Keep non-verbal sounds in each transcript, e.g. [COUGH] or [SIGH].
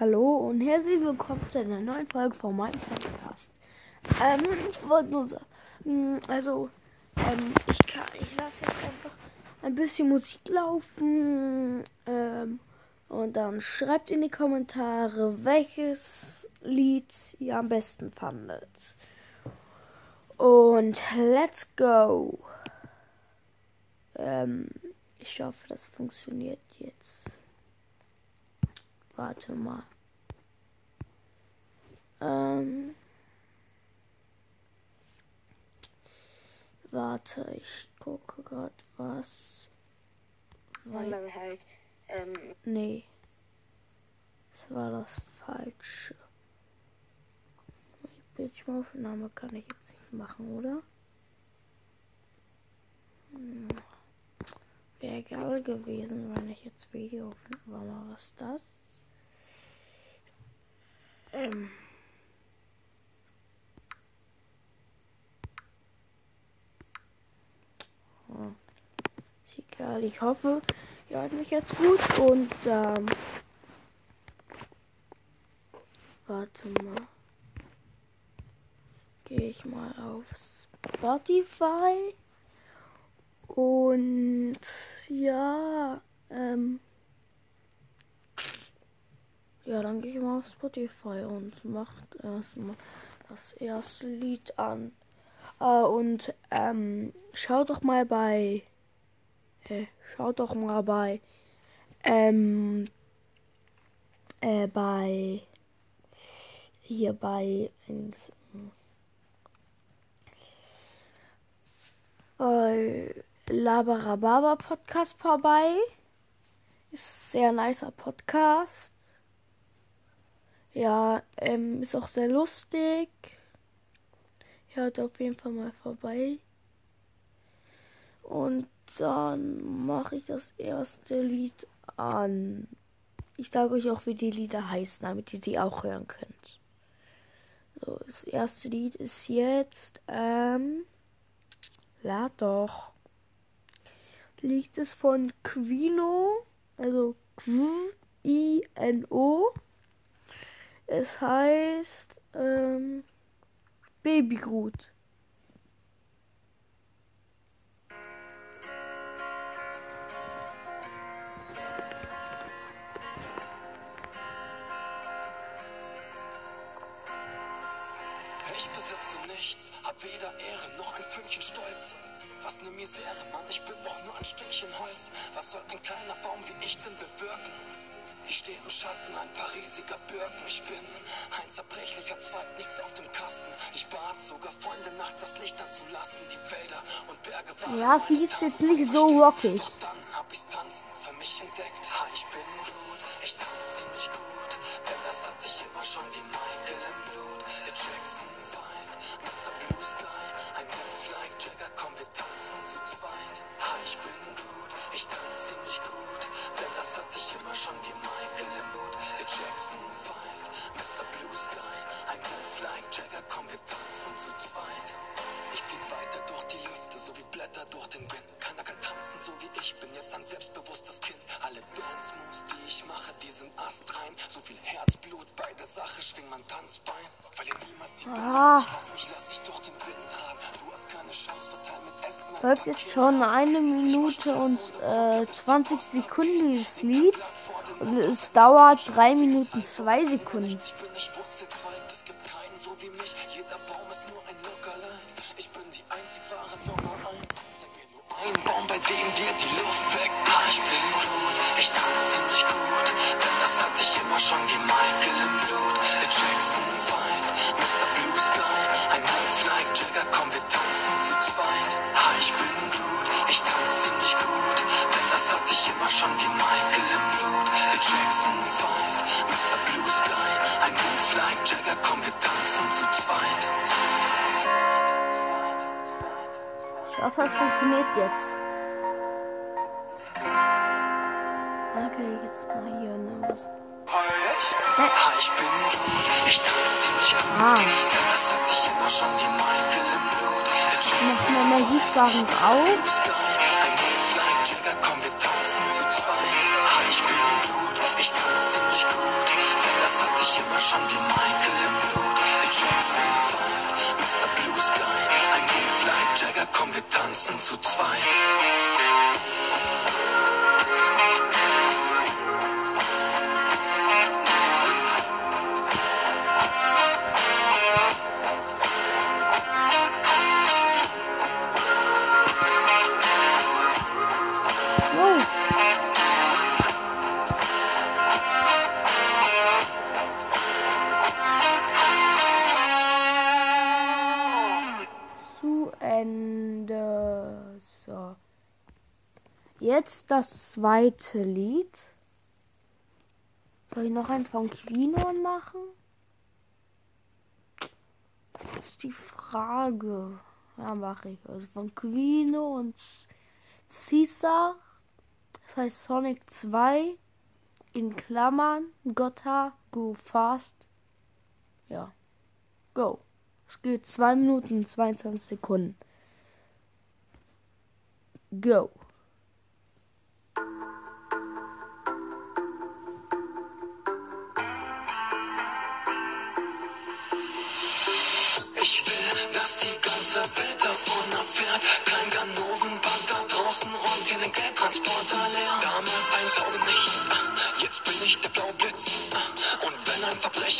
Hallo und herzlich willkommen zu einer neuen Folge von meinem Podcast. Ähm, ich wollte nur sagen, also, ähm, ich, kann, ich lasse jetzt einfach ein bisschen Musik laufen. Ähm, und dann schreibt in die Kommentare, welches Lied ihr am besten fandet. Und let's go. Ähm, ich hoffe, das funktioniert jetzt. Warte mal. Ähm. Warte, ich gucke gerade was. Und dann halt, ähm, Nee. Das war das Falsche. Bildschirmaufnahme kann ich jetzt nicht machen, oder? Hm. Wäre egal gewesen, wenn ich jetzt Video aufnehme. Warte mal, was ist das? Ähm. Ist egal, ich hoffe, ihr hört mich jetzt gut und ähm, warte mal. Gehe ich mal auf Spotify und ja, ähm, ja, dann gehe ich mal auf Spotify und macht erstmal das erste Lied an. Äh, und ähm, schaut doch mal bei, äh, schaut doch mal bei, ähm, äh, bei, hier bei, äh, Labarababa Podcast vorbei. Ist sehr nicer Podcast. Ja, ähm, ist auch sehr lustig. Hört auf jeden Fall mal vorbei. Und dann mache ich das erste Lied an. Ich sage euch auch, wie die Lieder heißen, damit ihr die auch hören könnt. So, das erste Lied ist jetzt, ähm, lad doch. Liegt es von Quino, also Q-I-N-O. Es heißt ähm, Baby Groot. Ich besitze nichts, hab weder Ehre noch ein Fünkchen Stolz. Was ne Misere, Mann, ich bin doch nur ein Stückchen Holz. Was soll ein kleiner Baum wie ich denn bewirken? Ich stehe im Schatten, ein paar riesiger Birken. Ich bin ein zerbrechlicher Zweig, nichts auf dem Kasten. Ich bat sogar Freunde, nachts das Licht anzulassen. Die Wälder und Berge waren. Ja, sie ist jetzt nicht so rockig. Doch dann hab ich's tanzen für mich entdeckt. Ha, ich bin gut, ich tanze ziemlich gut. Denn das hatte ich immer schon wie Michael im Blut. Der Jackson 5, Mr. Blue Sky. Ein Move like Jagger, komm, wir tanzen Läuft jetzt schon eine Minute und äh, 20 Sekunden dieses Lied. Und es dauert 3 Minuten 2 Sekunden. Ich hoffe, es funktioniert jetzt. Okay, jetzt mal hier ne, was. Ich bin gut, ich tanze ziemlich gut. Ah. Das hatte ich immer schon wie Michael im Blut. Jackson eine Energiesparen drauf. Ein Move like Jagger, komm, wir tanzen zu zweit. Ich bin gut, ich tanze ziemlich gut. Denn das immer schon wie Michael im Blut. Die Jackson 5, Mr. Blue Sky, Jagger, komm, wir tanzen zu zweit. Jetzt das zweite Lied. Soll ich noch eins von Quinon machen? Das ist die Frage. Ja, mache ich. Also von Quino und Caesar. Das heißt Sonic 2 in Klammern Gotta Go Fast. Ja. Go. Es geht 2 Minuten und 22 Sekunden. Go.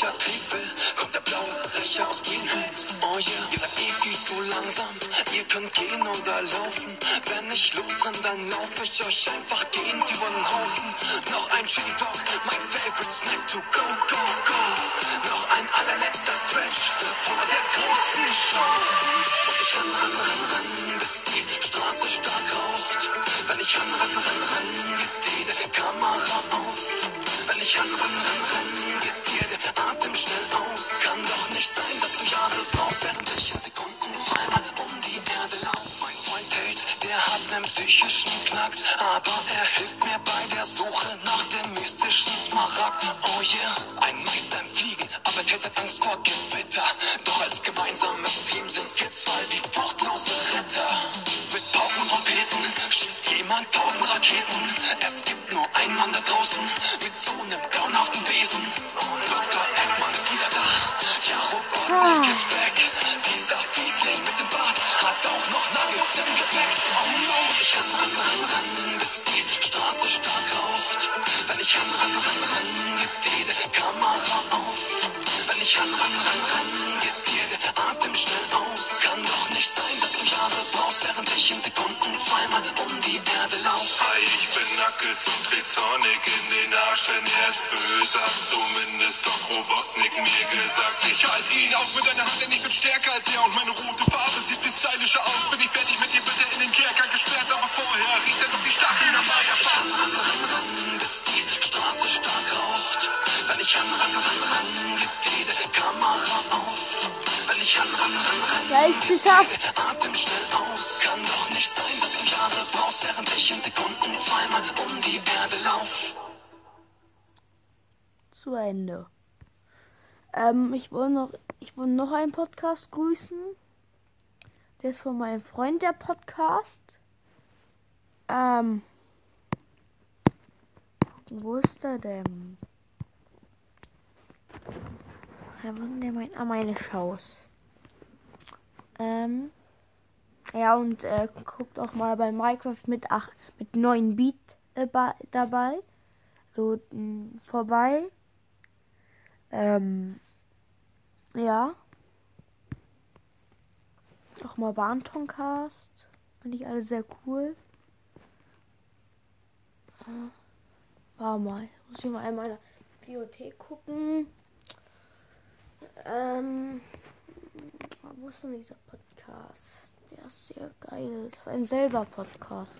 Verbrecher Krieg will, kommt der blaue Rächer aus Green Hills. Oh yeah, ihr seid eh viel zu langsam. Ihr könnt gehen oder laufen. Wenn ich losrenn, dann lauf ich euch einfach gehend über den Haufen. Noch ein Chili Dog, mein favorite snack to go, go, go. Noch ein allerletzter Stretch vor der großen denn er ist böse, hat zumindest doch Robotnik mir gesagt. Ich halt ihn auf mit einer Hand, denn ich bin stärker als er und meine rote Farbe sieht viel stylischer aus. Bin ich fertig mit dir, bitte in den Kerker gesperrt, aber vorher riecht er doch die Stacheln am renn, bis die Straße stark raucht. Wenn ich renn, renn, renn, renn, gibt jede Kamera auf. Wenn ich renn, renn, renn, renn, Ja, ist geschafft. Atem schnell aus. Kann doch nicht sein, dass du Jahre brauchst, während ich in Sekunden zweimal um die Erde lauf. Zu Ende. Ähm, ich wollte noch, ich noch einen Podcast grüßen. Der ist von meinem Freund, der Podcast. Ähm, wo ist der denn? Ja, wo sind denn mein, ah, meine Shows? Ähm, ja, und äh, guckt auch mal bei Minecraft mit, ach, mit 9 Beat äh, dabei. So, mh, vorbei. Ähm, ja. Auch mal Bahntoncast. Finde ich alle sehr cool. Äh, War mal. Muss ich mal in meiner Bibliothek gucken. Ähm, wo ist denn dieser Podcast? Der ist sehr geil. Das ist ein Zelda-Podcast.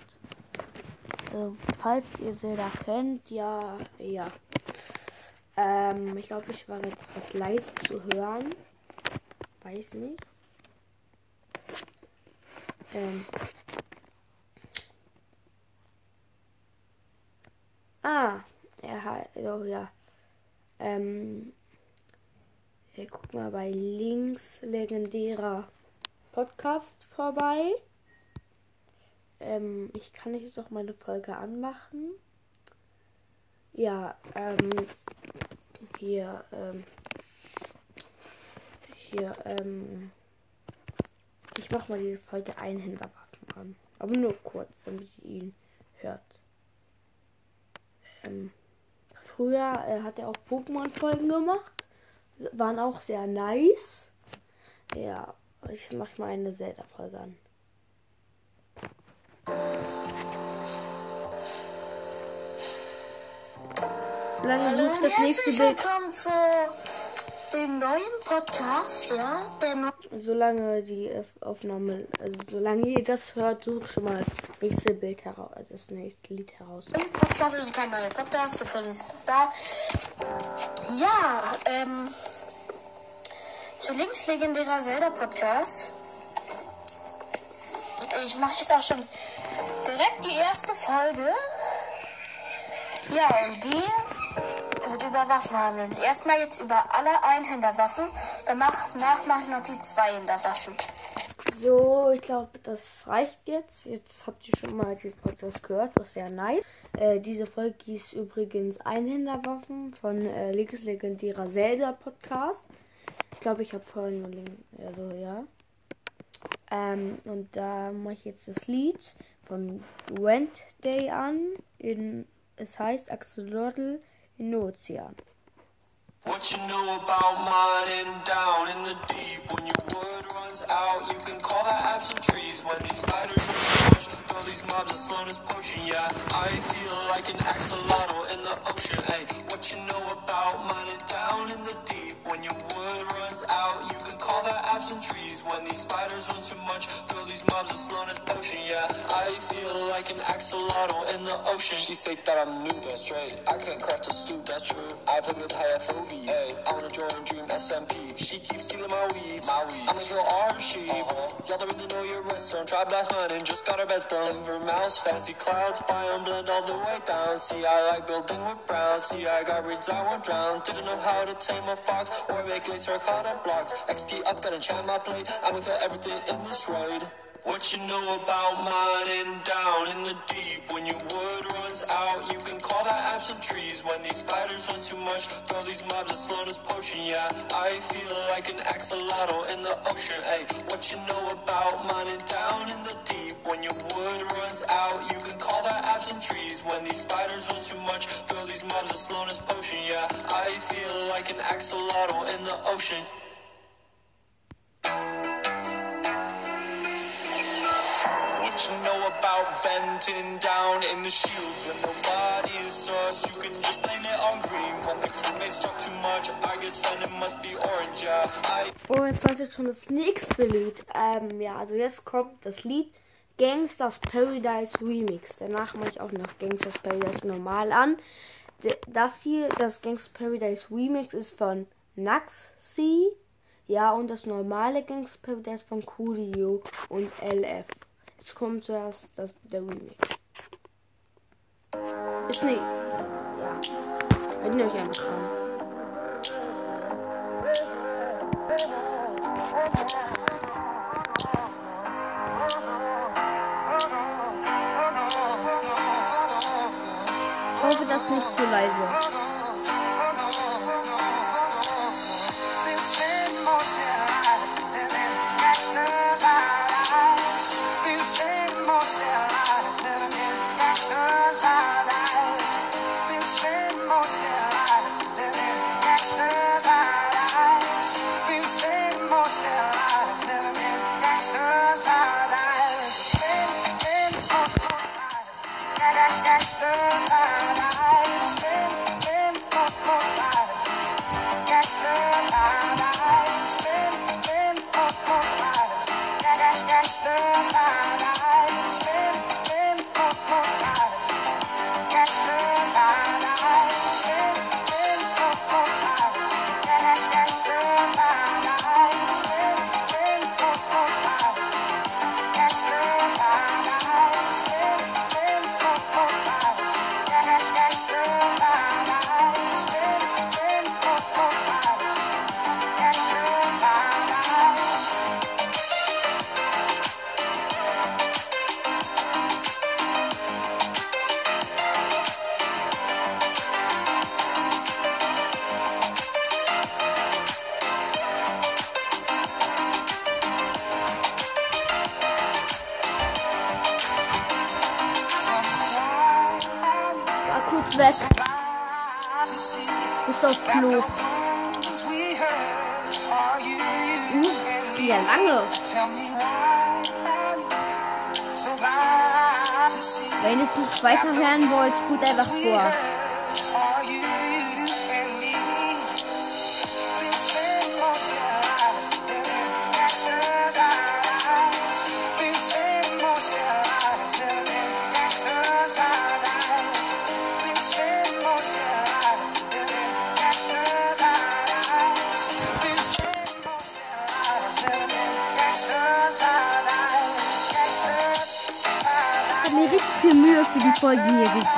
Also, falls ihr Zelda kennt, ja, ja. Ähm, ich glaube, ich war etwas leise zu hören. Weiß nicht. Ähm. Ah, er hat, oh ja. Ähm. Ja, guck mal bei links legendärer Podcast vorbei. Ähm, ich kann jetzt noch meine Folge anmachen. Ja, ähm, hier, ähm, hier, ähm, ich mach mal diese Folge Einhänderwaffen an. Aber nur kurz, damit ihr ihn hört. Ähm, früher äh, hat er auch Pokémon-Folgen gemacht. Waren auch sehr nice. Ja, ich mach mal eine Zelda-Folge an. Lange Hallo sucht das nächste Bild. willkommen zu dem neuen Podcast, ja, der Solange die Aufnahme, also solange ihr das hört, sucht schon mal das nächste Bild heraus, also das nächste Lied heraus. Podcast, also kein neuer Podcast, ist da. Ja, ähm, zu links legendärer Zelda Podcast. Ich mache jetzt auch schon direkt die erste Folge. Ja, und die über Waffen handeln. Erstmal jetzt über alle Einhänderwaffen, danach nach mache ich noch die Zweihänderwaffen. So, ich glaube, das reicht jetzt. Jetzt habt ihr schon mal dieses Podcast gehört, was sehr nice. Äh, diese Folge hieß übrigens Einhänderwaffen von äh, Leges legendärer Zelda Podcast. Ich glaube, ich habe vorhin nur Link, also ja. Ähm, und da mache ich jetzt das Lied von Went Day an. In, es heißt Axolotl What you know about mining down in the deep? When your wood runs out, you can call that absent trees. When these spiders are much, throw these mobs a slowness potion. Yeah, I feel like an axolotl in the ocean. Hey, what you know about mining down in the deep? When your wood runs out, you can call that absent trees. When these spiders run too much, throw these mobs a slowness potion. Yeah, I feel like an axolotl in the ocean. She say that I'm new, that's right. I can't craft a stew, that's true. I play with high FOV. Hey, I wanna join Dream SMP. She keeps stealing my weeds. My weeds. I'ma kill all her sheep. Uh-huh. Y'all don't really know your redstone. Try blast mine and just got her beds blown. Denver mouse, fancy clouds, biome blend all the way down. See, I like building with brown. See, I got reeds, I won't drown. Didn't know how to tame a fox or make terracotta blocks. XP up, gotta enchant my plate. I'ma kill everything in this raid. What you know about mining down in the deep? When your wood runs out, you can call that absent trees. When these spiders run too much, throw these mobs a slowness potion. Yeah, I feel like an axolotl in the ocean. Hey, what you know about mining down in the deep? When your wood runs out, you can call that absent trees. When these spiders run too much, throw these mobs a slowness potion. Yeah, I feel like an axolotl in the ocean. What you know about venting down in the shields when nobody is us? You can just blame it on green. When the crewmates talk too much, I guess then it must be orange. Yeah, I Oh, jetzt wartet schon das nächste Lied. Ähm, ja, also jetzt kommt das Lied Gangsters Paradise Remix. Danach mache ich auch noch Gangsters Paradise normal an. Das hier, das Gangsters Paradise Remix ist von Naxi. Ja, und das normale Gangsters Paradise von Coolio und LF. Jetzt kommt zuerst das, der Remix. Ist nicht. Ja. Hört ihr euch einfach an. Ich hoffe, das ist nicht zu leise. See Wenn ihr es nicht weiter hören wollt, spult einfach vor.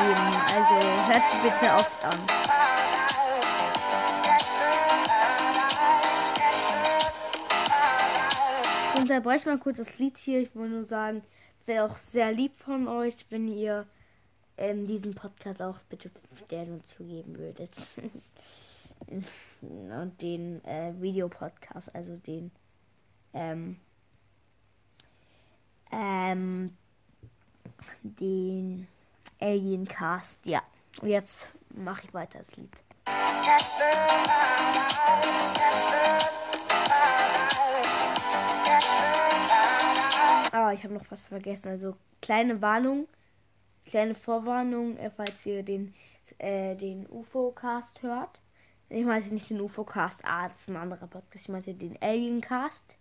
Gegeben. Also hört sie bitte oft an. Ich unterbreche mal kurz das Lied hier. Ich will nur sagen, es wäre auch sehr lieb von euch, wenn ihr ähm, diesen Podcast auch bitte Sterne zugeben würdet. [LAUGHS] Und den äh, Videopodcast, also den ähm, ähm, den Alien Cast. Ja, und jetzt mache ich weiter das Lied. Ah, ich habe noch was vergessen. Also kleine Warnung, kleine Vorwarnung, äh, falls ihr den äh, den UFO-Cast hört. Ich meinte nicht den UFO-Cast, ah, das ist ein anderer Podcast. Ich meinte den Alien-Cast.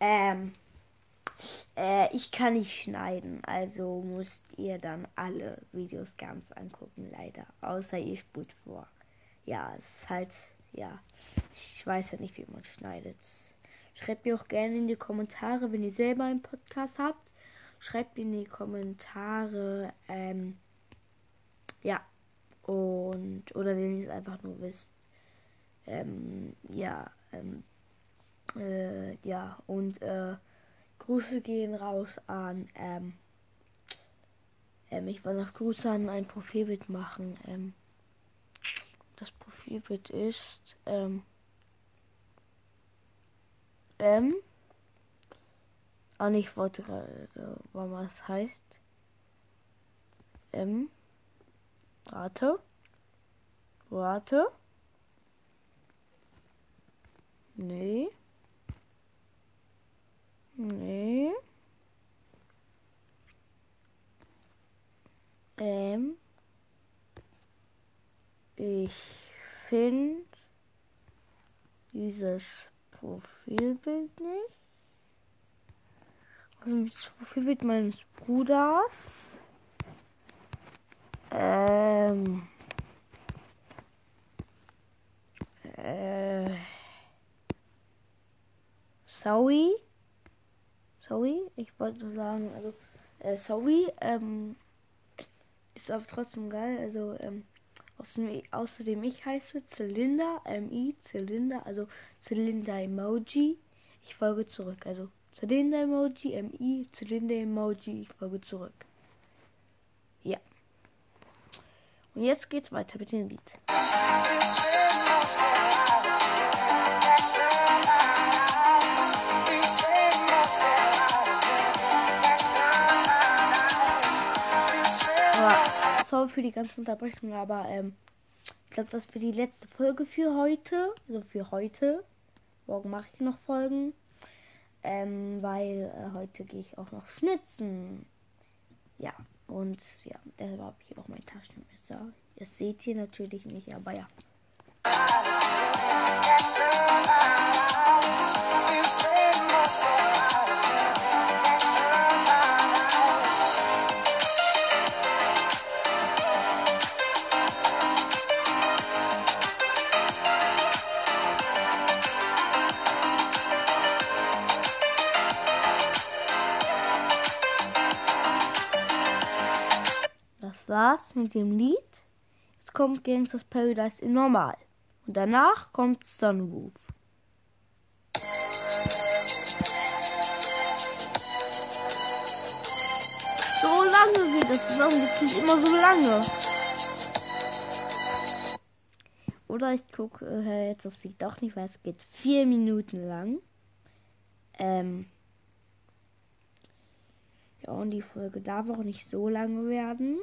Ähm, äh, ich kann nicht schneiden, also müsst ihr dann alle Videos ganz angucken, leider. Außer ihr spult vor. Ja, es ist halt, ja, ich weiß ja nicht, wie man schneidet. Schreibt mir auch gerne in die Kommentare, wenn ihr selber einen Podcast habt. Schreibt in die Kommentare, ähm, ja, und, oder wenn ihr es einfach nur wisst. Ähm, ja, ähm, äh, ja, und, äh, Grüße gehen raus an, ähm, ähm, ich wollte noch Grüße an ein Profilbild machen, ähm, das Profilbild ist, ähm, ähm, ah, nee, ich wollte gerade, was das heißt, ähm, warte, warte, nee, Nee. Ähm. Ich finde dieses Profilbild nicht. Also das Profilbild meines Bruders. Ähm. Äh. Sorry. Sorry, ich wollte sagen, also, äh, sorry, ähm, ist aber trotzdem geil, also, ähm, außerdem, außerdem ich heiße Zylinder, MI, Zylinder, also Zylinder Emoji, ich folge zurück, also Zylinder Emoji, MI, Zylinder Emoji, ich folge zurück. Ja. Und jetzt geht's weiter mit dem Lied. Sorry für die ganze Unterbrechung, aber ähm, ich glaube, das wird die letzte Folge für heute. Also für heute. Morgen mache ich noch Folgen. Ähm, weil äh, heute gehe ich auch noch schnitzen. Ja, und ja, deshalb habe ich auch mein Taschenmesser. Das seht ihr natürlich nicht, aber ja. Mit dem Lied. Jetzt kommt Gangsters Paradise in normal. Und danach kommt Sunroof. So lange geht das. Es immer so lange? Oder ich gucke äh, jetzt das Lied doch nicht, weil es geht vier Minuten lang. Ähm. Ja, und die Folge darf auch nicht so lange werden.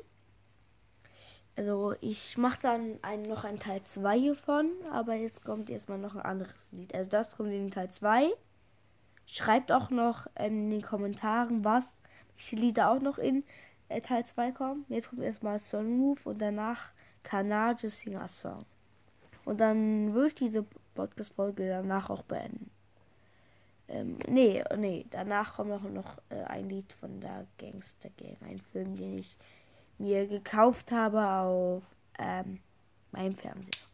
Also ich mache dann ein, noch ein Teil 2 hiervon, aber jetzt kommt erstmal noch ein anderes Lied. Also das kommt in Teil 2. Schreibt auch noch in den Kommentaren, was, welche Lieder auch noch in äh, Teil 2 kommen. Jetzt kommt erstmal Sunroof und danach Kanage Singer Song. Und dann würde ich diese Podcast-Folge danach auch beenden. Ähm, nee, nee, danach kommt auch noch äh, ein Lied von der Gangster Gang. Ein Film, den ich mir gekauft habe auf ähm, meinem Fernseher.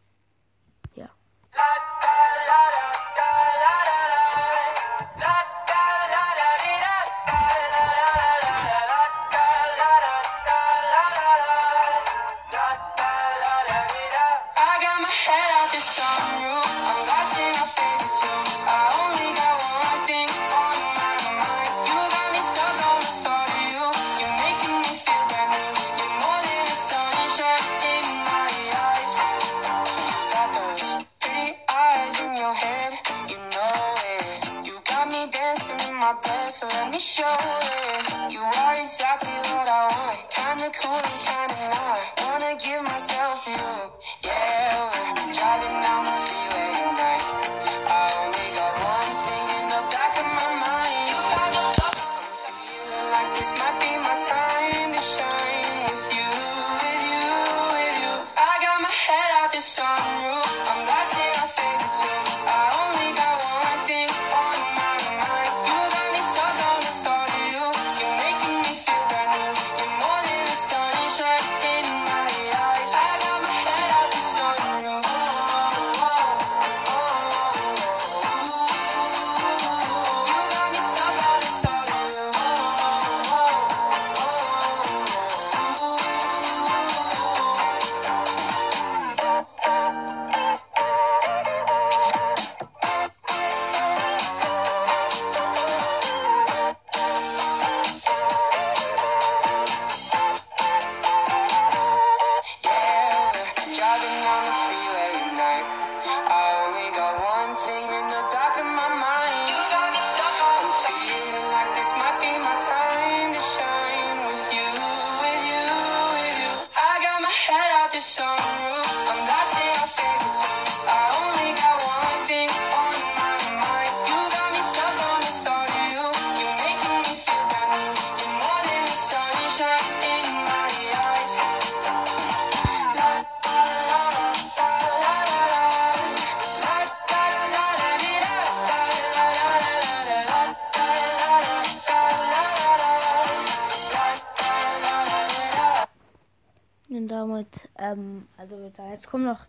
Ähm, also jetzt kommt noch,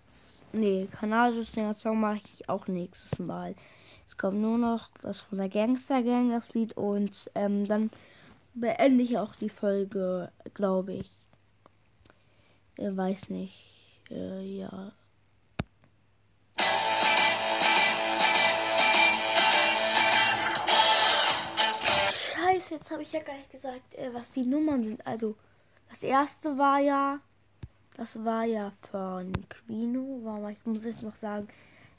nee, Kanalsystem Song mache ich auch nächstes Mal. Es kommt nur noch was von der Gangster Gang, das Lied, und ähm, dann beende ich auch die Folge, glaube ich. Äh, weiß nicht. Äh, ja. Scheiße, jetzt habe ich ja gar nicht gesagt, äh, was die Nummern sind. Also, das erste war ja, das war ja von Quino. Mal, ich muss jetzt noch sagen,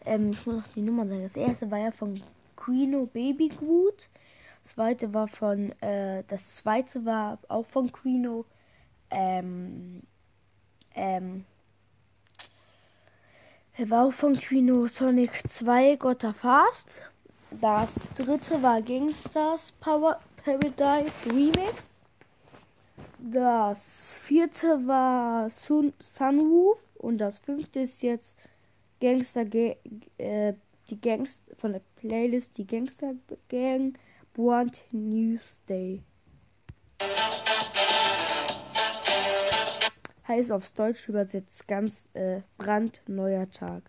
ähm, ich muss noch die Nummern sagen. Das erste war ja von Quino Baby Groot. Das zweite war von, äh, das zweite war auch von Quino. Ähm, ähm, war auch von Quino Sonic 2 Gotta Fast. Das dritte war Gangsters Power Paradise Remix. Das vierte war Sun Sunroof und das fünfte ist jetzt Gangster Ga äh, die Gangs von der Playlist die Gangster Gang Want News Day. Heißt aufs Deutsch übersetzt ganz äh, brandneuer Tag.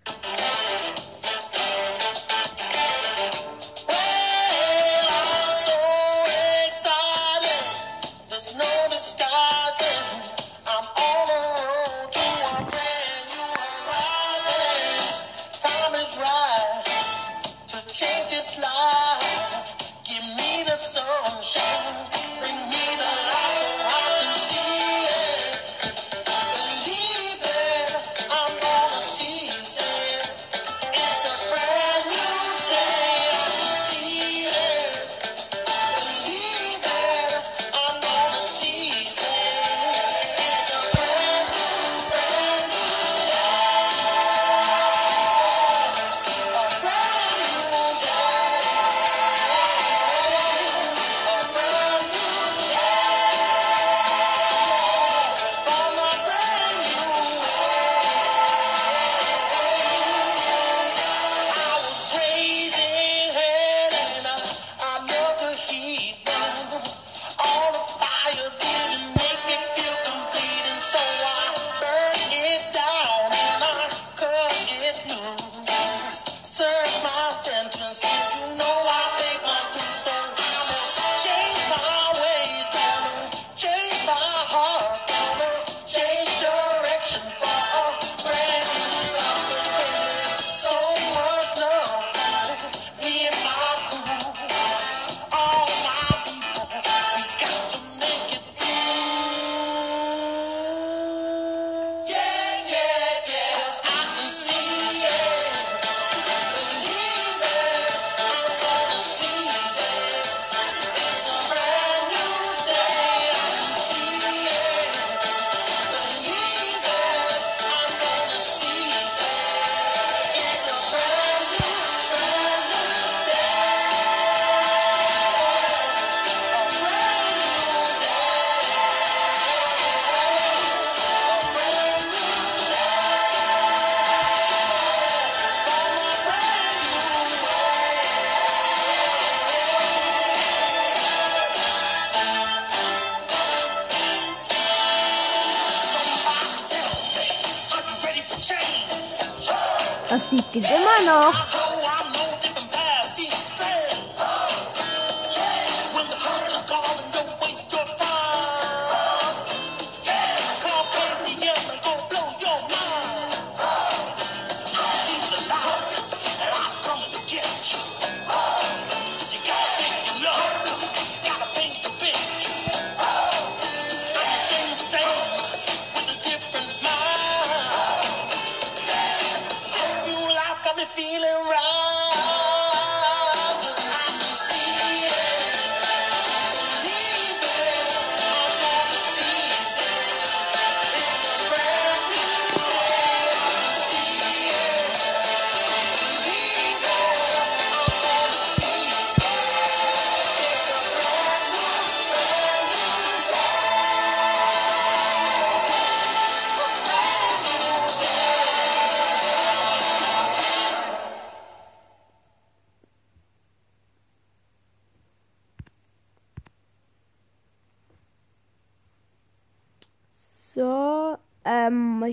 Geht immer noch.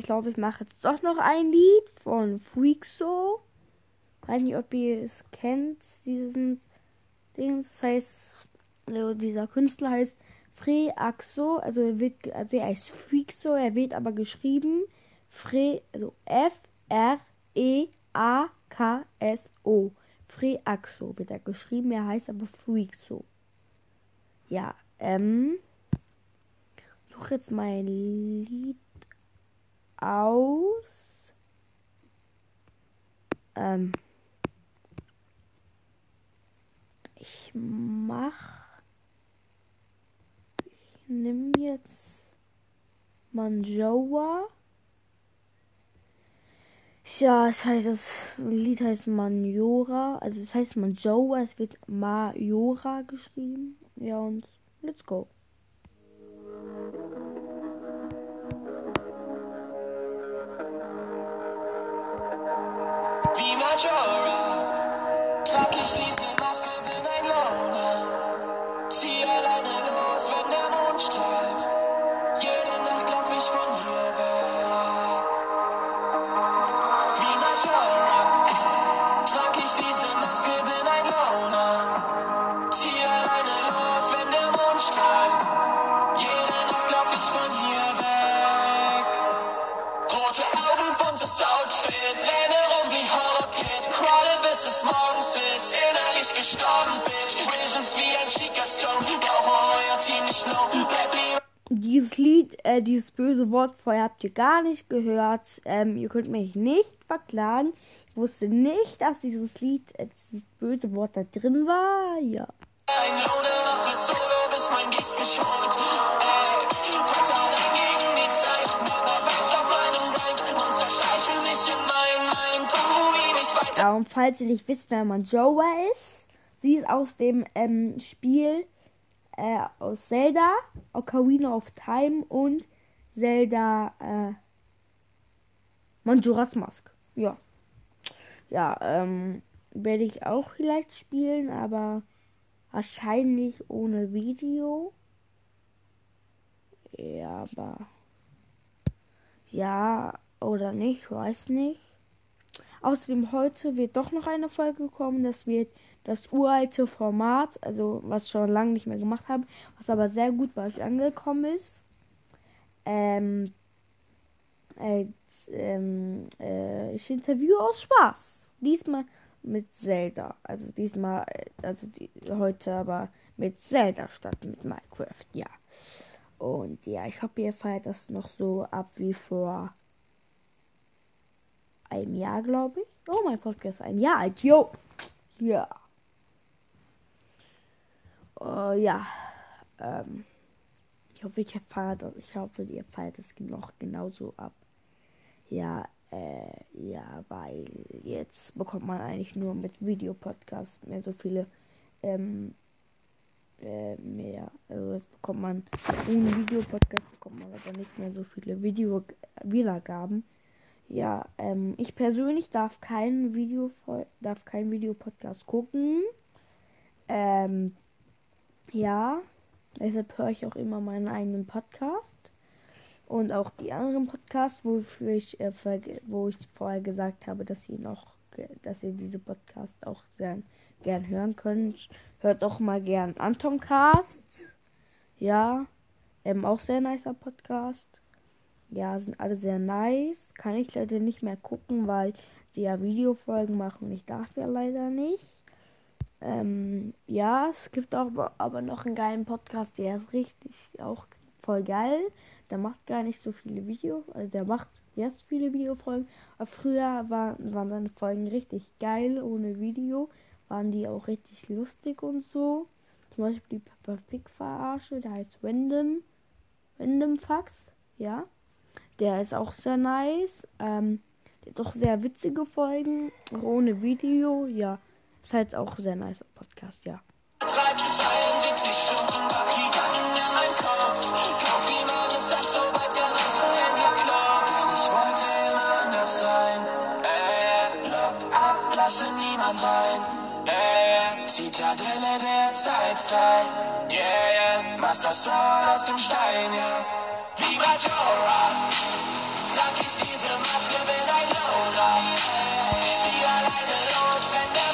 Ich glaube, ich mache jetzt doch noch ein Lied von Freakso. Weiß nicht, ob ihr es kennt, diesen Ding. Das heißt, also dieser Künstler heißt Freaxo, also er wird, also er heißt Freakso, er wird aber geschrieben Fre, also E A K S O. Freaxo wird er geschrieben, er heißt aber Freakso. Ja, ähm suche jetzt mein Lied aus. Ähm, ich mach. Ich nehme jetzt Manjoa. Ja, es heißt, das Lied heißt Manjora. Also es heißt Manjoa, es wird Majora geschrieben. Ja, und let's go. Wie Majora trag ich diese Maske, bin ein Loner. Zieh alleine los, wenn der Mond strahlt. Jede Nacht lauf ich von Dieses Lied, äh, dieses böse Wort vorher habt ihr gar nicht gehört. Ähm, ihr könnt mich nicht verklagen. Ich wusste nicht, dass dieses Lied, äh, dieses böse Wort da drin war. Ja. Ein Loner macht es solo, bis mein Geist mich holt. Ey, Vertrauen gegen die Zeit, mit ner Vibes auf meinem Grind. Monster schleichen sich in mein Mind, tu ihn nicht weiter. Ja, und falls ihr nicht wisst, wer Manjoa ist, sie ist aus dem ähm, Spiel äh, aus Zelda, Ocarina of Time und Zelda äh, Majora's Mask. Ja. Ja, ähm, werde ich auch vielleicht spielen, aber wahrscheinlich ohne Video. Ja, aber ja oder nicht, weiß nicht. Außerdem heute wird doch noch eine Folge kommen. Das wird das uralte Format, also was schon lange nicht mehr gemacht habe, was aber sehr gut bei euch angekommen ist. Ähm, äh, ähm, äh, ich interviewe aus Spaß. Diesmal mit Zelda. Also diesmal, äh, also die, heute aber mit Zelda statt mit Minecraft, ja. Und ja, ich hoffe, ihr feiert das noch so ab wie vor einem Jahr, glaube ich. Oh, mein Podcast ist ein Jahr alt. Jo. Ja. Äh, ja. Ähm, ich hoffe, ihr feiert das. Ich hoffe, ihr feiert es noch genauso ab. Ja, äh, ja, weil jetzt bekommt man eigentlich nur mit Videopodcast mehr so viele, ähm, äh, mehr. Also jetzt bekommt man ohne Videopodcast bekommt man aber nicht mehr so viele Video Wiedergaben. Ja, ähm, ich persönlich darf kein Video darf kein Videopodcast gucken. Ähm, ja, deshalb höre ich auch immer meinen eigenen Podcast. Und auch die anderen Podcasts, wofür ich, äh, wo ich vorher gesagt habe, dass ihr noch, dass ihr diese Podcast auch sehr gern hören könnt. Hört doch mal gern Anton Cast. Ja, ähm, auch sehr nicer Podcast. Ja, sind alle sehr nice. Kann ich leider nicht mehr gucken, weil sie ja Videofolgen machen und ich darf ja leider nicht. Ähm, ja, es gibt auch aber noch einen geilen Podcast, der ist richtig auch voll geil. Der macht gar nicht so viele Videos, also der macht jetzt viele Videofolgen. Aber früher war, waren seine Folgen richtig geil ohne Video. Waren die auch richtig lustig und so. Zum Beispiel die Peppa Pig Verarsche, der heißt Random. Random Fax, ja. Der ist auch sehr nice. Ähm, der hat auch sehr witzige Folgen, auch ohne Video, ja. Ist halt auch sehr nice Podcast, ja. Treibt 72 Stunden wach, Giganten in meinem Kopf. Kauf ihm alles ab, sobald der Rassenhändler klopft. Denn ich wollte immer anders sein. Lockt ab, lasse niemand rein. Zitadelle der Zeitstyle. Yeah, yeah, Master Sword aus dem Stein, ja. Vibratora. Trag ich diese Maske, bin ein Loner. Zieh alleine los, wenn der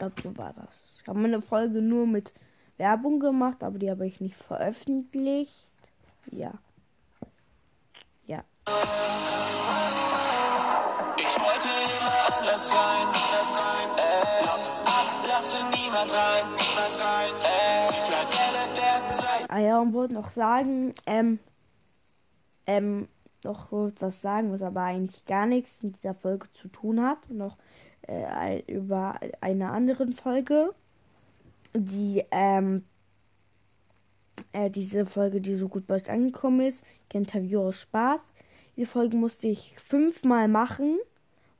So war das. Ich habe meine Folge nur mit Werbung gemacht, aber die habe ich nicht veröffentlicht. Ja. Ja. Ich wollte immer anders sein. Äh, lasse niemand rein, niemand rein. Äh, Zitadelle der Zeit. Ah ja, und wollte noch sagen, ähm, ähm, noch kurz was sagen, was aber eigentlich gar nichts mit dieser Folge zu tun hat. Noch äh, über eine andere Folge, die, ähm, äh, diese Folge, die so gut bei euch angekommen ist, Interview aus Spaß. Diese Folge musste ich fünfmal machen.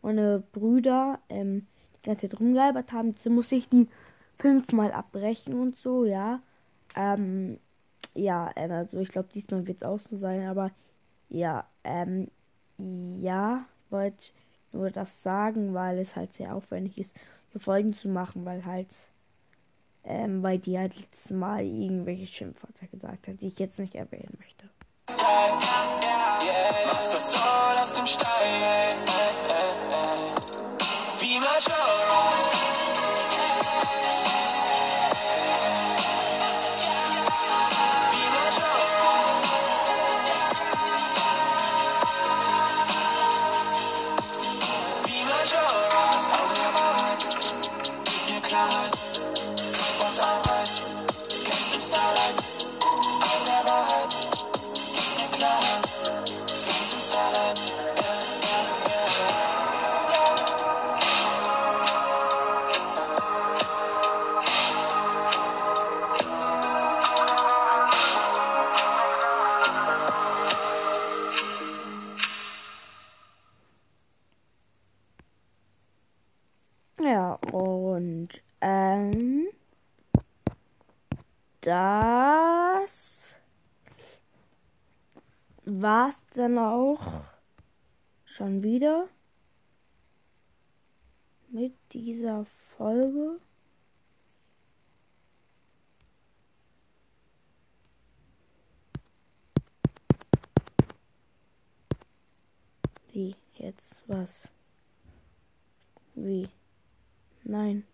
Meine Brüder, ähm, die ganze Zeit rumgealbert haben, so musste ich die fünfmal abbrechen und so, ja. Ähm, ja, ähm, also ich glaube, diesmal wird es auch so sein, aber ja, ähm, ja, wollte nur das sagen, weil es halt sehr aufwendig ist, hier Folgen zu machen, weil halt, ähm, weil die halt letztes Mal irgendwelche Schimpfwörter gesagt hat, die ich jetzt nicht erwähnen möchte. Ey, ey, ey. Wie. Dann auch schon wieder mit dieser Folge. Wie jetzt was? Wie? Nein.